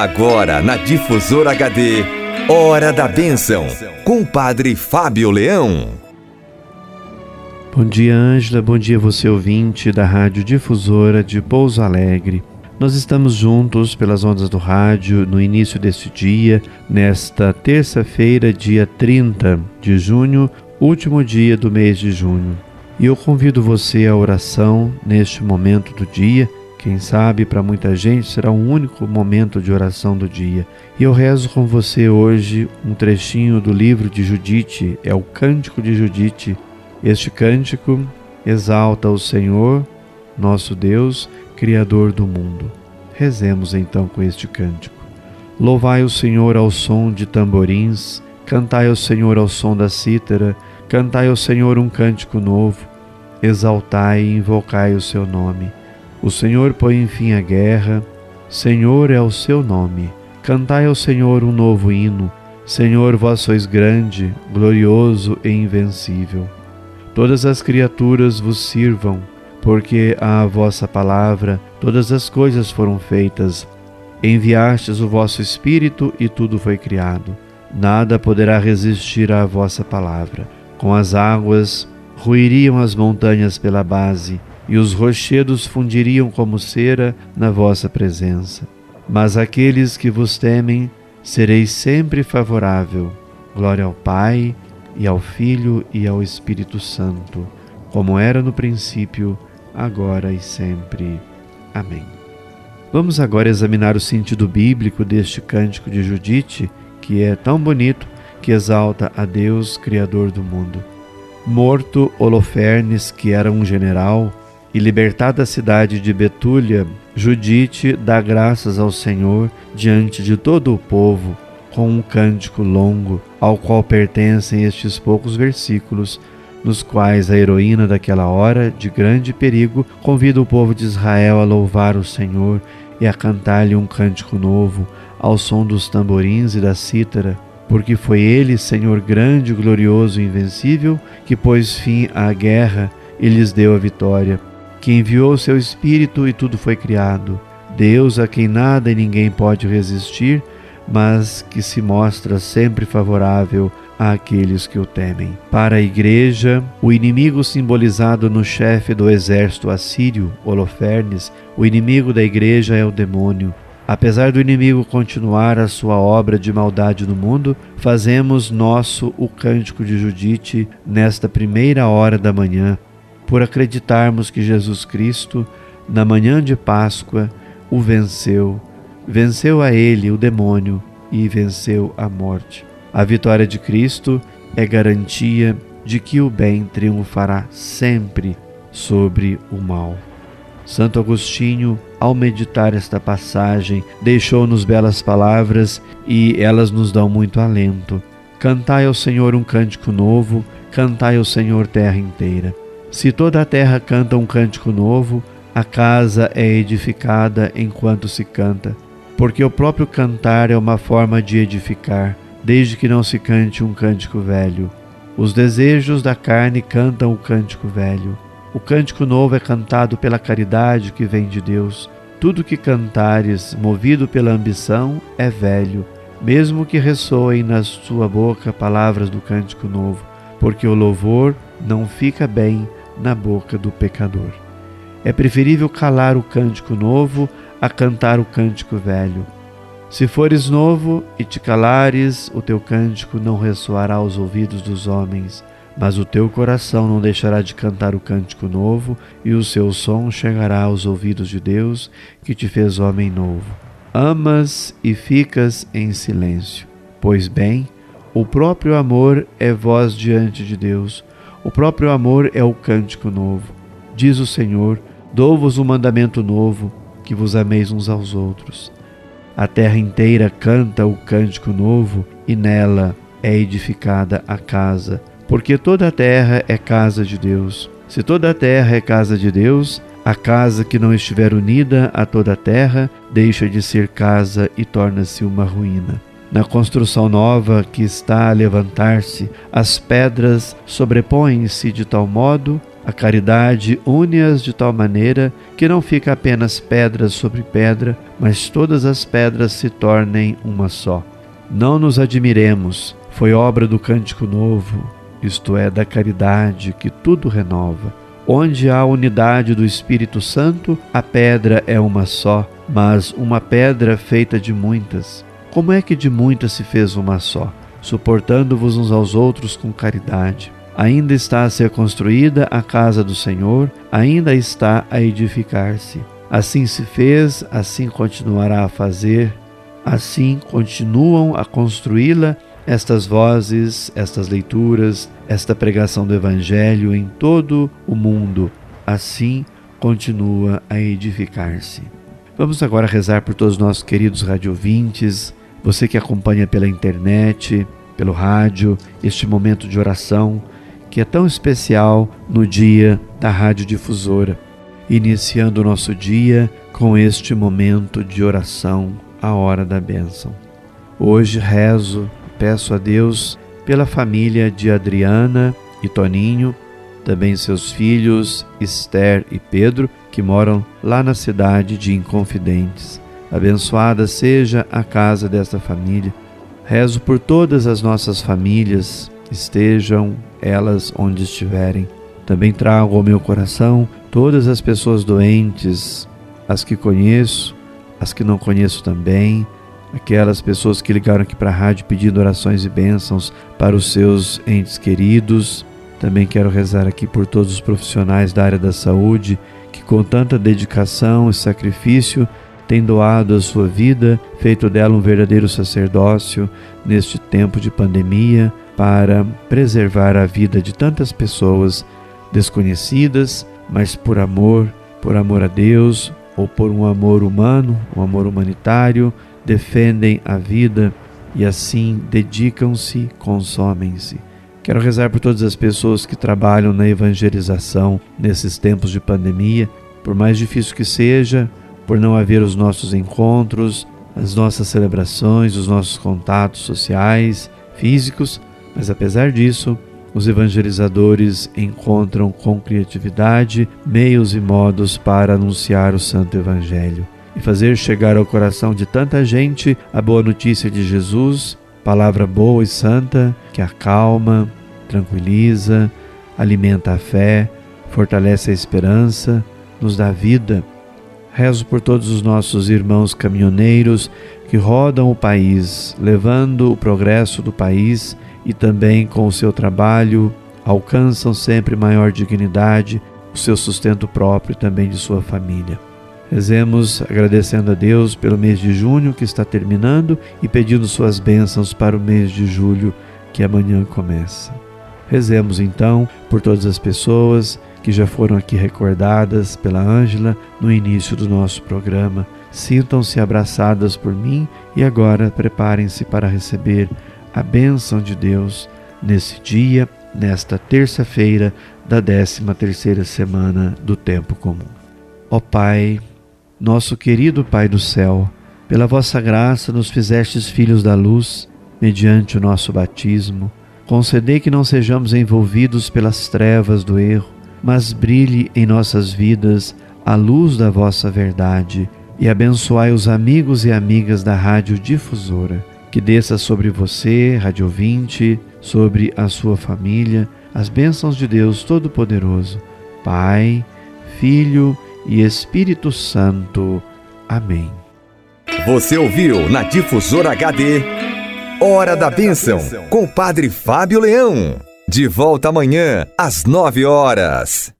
Agora na Difusora HD, Hora da Bênção, com o Padre Fábio Leão. Bom dia, Ângela. Bom dia, você ouvinte da Rádio Difusora de Pouso Alegre. Nós estamos juntos pelas ondas do rádio no início deste dia, nesta terça-feira, dia 30 de junho, último dia do mês de junho. E eu convido você à oração neste momento do dia quem sabe para muita gente será um único momento de oração do dia. E eu rezo com você hoje um trechinho do livro de Judite, é o Cântico de Judite. Este cântico exalta o Senhor, nosso Deus, Criador do mundo. Rezemos então com este cântico. Louvai o Senhor ao som de tamborins, cantai ao Senhor ao som da cítara, cantai ao Senhor um cântico novo, exaltai e invocai o seu nome. O Senhor põe fim à guerra, Senhor é o seu nome. Cantai ao Senhor um novo hino. Senhor, vós sois grande, glorioso e invencível. Todas as criaturas vos sirvam, porque à vossa palavra todas as coisas foram feitas. Enviastes o vosso Espírito e tudo foi criado. Nada poderá resistir à vossa palavra. Com as águas ruiriam as montanhas pela base e os rochedos fundiriam como cera na vossa presença. Mas aqueles que vos temem, sereis sempre favorável. Glória ao Pai, e ao Filho e ao Espírito Santo, como era no princípio, agora e sempre. Amém. Vamos agora examinar o sentido bíblico deste cântico de Judite, que é tão bonito que exalta a Deus, Criador do mundo. Morto Holofernes, que era um general, e libertada a cidade de Betúlia, Judite dá graças ao Senhor diante de todo o povo, com um cântico longo, ao qual pertencem estes poucos versículos, nos quais a heroína daquela hora de grande perigo convida o povo de Israel a louvar o Senhor e a cantar-lhe um cântico novo, ao som dos tamborins e da cítara, porque foi ele, Senhor grande, glorioso e invencível, que pôs fim à guerra e lhes deu a vitória que enviou seu Espírito e tudo foi criado. Deus a quem nada e ninguém pode resistir, mas que se mostra sempre favorável àqueles que o temem. Para a igreja, o inimigo simbolizado no chefe do exército assírio, Holofernes, o inimigo da igreja é o demônio. Apesar do inimigo continuar a sua obra de maldade no mundo, fazemos nosso o cântico de Judite nesta primeira hora da manhã, por acreditarmos que Jesus Cristo, na manhã de Páscoa, o venceu, venceu a ele o demônio e venceu a morte. A vitória de Cristo é garantia de que o bem triunfará sempre sobre o mal. Santo Agostinho, ao meditar esta passagem, deixou-nos belas palavras e elas nos dão muito alento. Cantai ao Senhor um cântico novo, cantai ao Senhor terra inteira. Se toda a terra canta um cântico novo, a casa é edificada enquanto se canta, porque o próprio cantar é uma forma de edificar, desde que não se cante um cântico velho. Os desejos da carne cantam o cântico velho. O cântico novo é cantado pela caridade que vem de Deus. Tudo que cantares, movido pela ambição, é velho, mesmo que ressoem na sua boca palavras do cântico novo, porque o louvor não fica bem na boca do pecador. É preferível calar o cântico novo a cantar o cântico velho. Se fores novo e te calares, o teu cântico não ressoará aos ouvidos dos homens, mas o teu coração não deixará de cantar o cântico novo, e o seu som chegará aos ouvidos de Deus, que te fez homem novo. Amas e ficas em silêncio. Pois bem, o próprio amor é voz diante de Deus, o próprio amor é o cântico novo. Diz o Senhor: Dou-vos um mandamento novo, que vos ameis uns aos outros. A terra inteira canta o cântico novo e nela é edificada a casa, porque toda a terra é casa de Deus. Se toda a terra é casa de Deus, a casa que não estiver unida a toda a terra deixa de ser casa e torna-se uma ruína. Na construção nova que está a levantar-se, as pedras sobrepõem-se de tal modo A caridade une-as de tal maneira que não fica apenas pedra sobre pedra, mas todas as pedras se tornem uma só. Não nos admiremos, foi obra do Cântico Novo, isto é, da caridade, que tudo renova. Onde há unidade do Espírito Santo, a pedra é uma só, mas uma pedra feita de muitas. Como é que de muitas se fez uma só? Suportando-vos uns aos outros com caridade. Ainda está a ser construída a casa do Senhor, ainda está a edificar-se. Assim se fez, assim continuará a fazer, assim continuam a construí-la estas vozes, estas leituras, esta pregação do Evangelho em todo o mundo. Assim continua a edificar-se. Vamos agora rezar por todos os nossos queridos radiovintes, você que acompanha pela internet, pelo rádio, este momento de oração que é tão especial no dia da Rádio Difusora, iniciando o nosso dia com este momento de oração, a hora da bênção. Hoje rezo peço a Deus pela família de Adriana e Toninho, também seus filhos Esther e Pedro, que moram lá na cidade de Inconfidentes. Abençoada seja a casa desta família. Rezo por todas as nossas famílias, estejam elas onde estiverem. Também trago ao meu coração todas as pessoas doentes, as que conheço, as que não conheço também, aquelas pessoas que ligaram aqui para a rádio pedindo orações e bênçãos para os seus entes queridos. Também quero rezar aqui por todos os profissionais da área da saúde que, com tanta dedicação e sacrifício, têm doado a sua vida, feito dela um verdadeiro sacerdócio neste tempo de pandemia para preservar a vida de tantas pessoas desconhecidas, mas por amor, por amor a Deus ou por um amor humano, um amor humanitário, defendem a vida e assim dedicam-se, consomem-se. Quero rezar por todas as pessoas que trabalham na evangelização nesses tempos de pandemia, por mais difícil que seja, por não haver os nossos encontros, as nossas celebrações, os nossos contatos sociais, físicos, mas apesar disso, os evangelizadores encontram com criatividade meios e modos para anunciar o Santo Evangelho e fazer chegar ao coração de tanta gente a boa notícia de Jesus, palavra boa e santa que acalma, tranquiliza, alimenta a fé, fortalece a esperança, nos dá vida. Rezo por todos os nossos irmãos caminhoneiros que rodam o país, levando o progresso do país e também com o seu trabalho alcançam sempre maior dignidade, o seu sustento próprio e também de sua família. Rezemos agradecendo a Deus pelo mês de junho que está terminando e pedindo suas bênçãos para o mês de julho que amanhã começa. Rezemos então por todas as pessoas que já foram aqui recordadas pela Ângela no início do nosso programa. Sintam-se abraçadas por mim e agora preparem-se para receber a bênção de Deus nesse dia, nesta terça-feira da 13 terceira semana do tempo comum. Ó Pai, nosso querido Pai do céu, pela vossa graça nos fizestes filhos da luz, mediante o nosso batismo. Concedei que não sejamos envolvidos pelas trevas do erro, mas brilhe em nossas vidas a luz da vossa verdade e abençoai os amigos e amigas da Rádio Difusora. Que desça sobre você, Rádio Ouvinte, sobre a sua família, as bênçãos de Deus Todo-Poderoso, Pai, Filho e Espírito Santo. Amém. Você ouviu na Difusora HD Hora da Bênção com o Padre Fábio Leão. De volta amanhã às nove horas.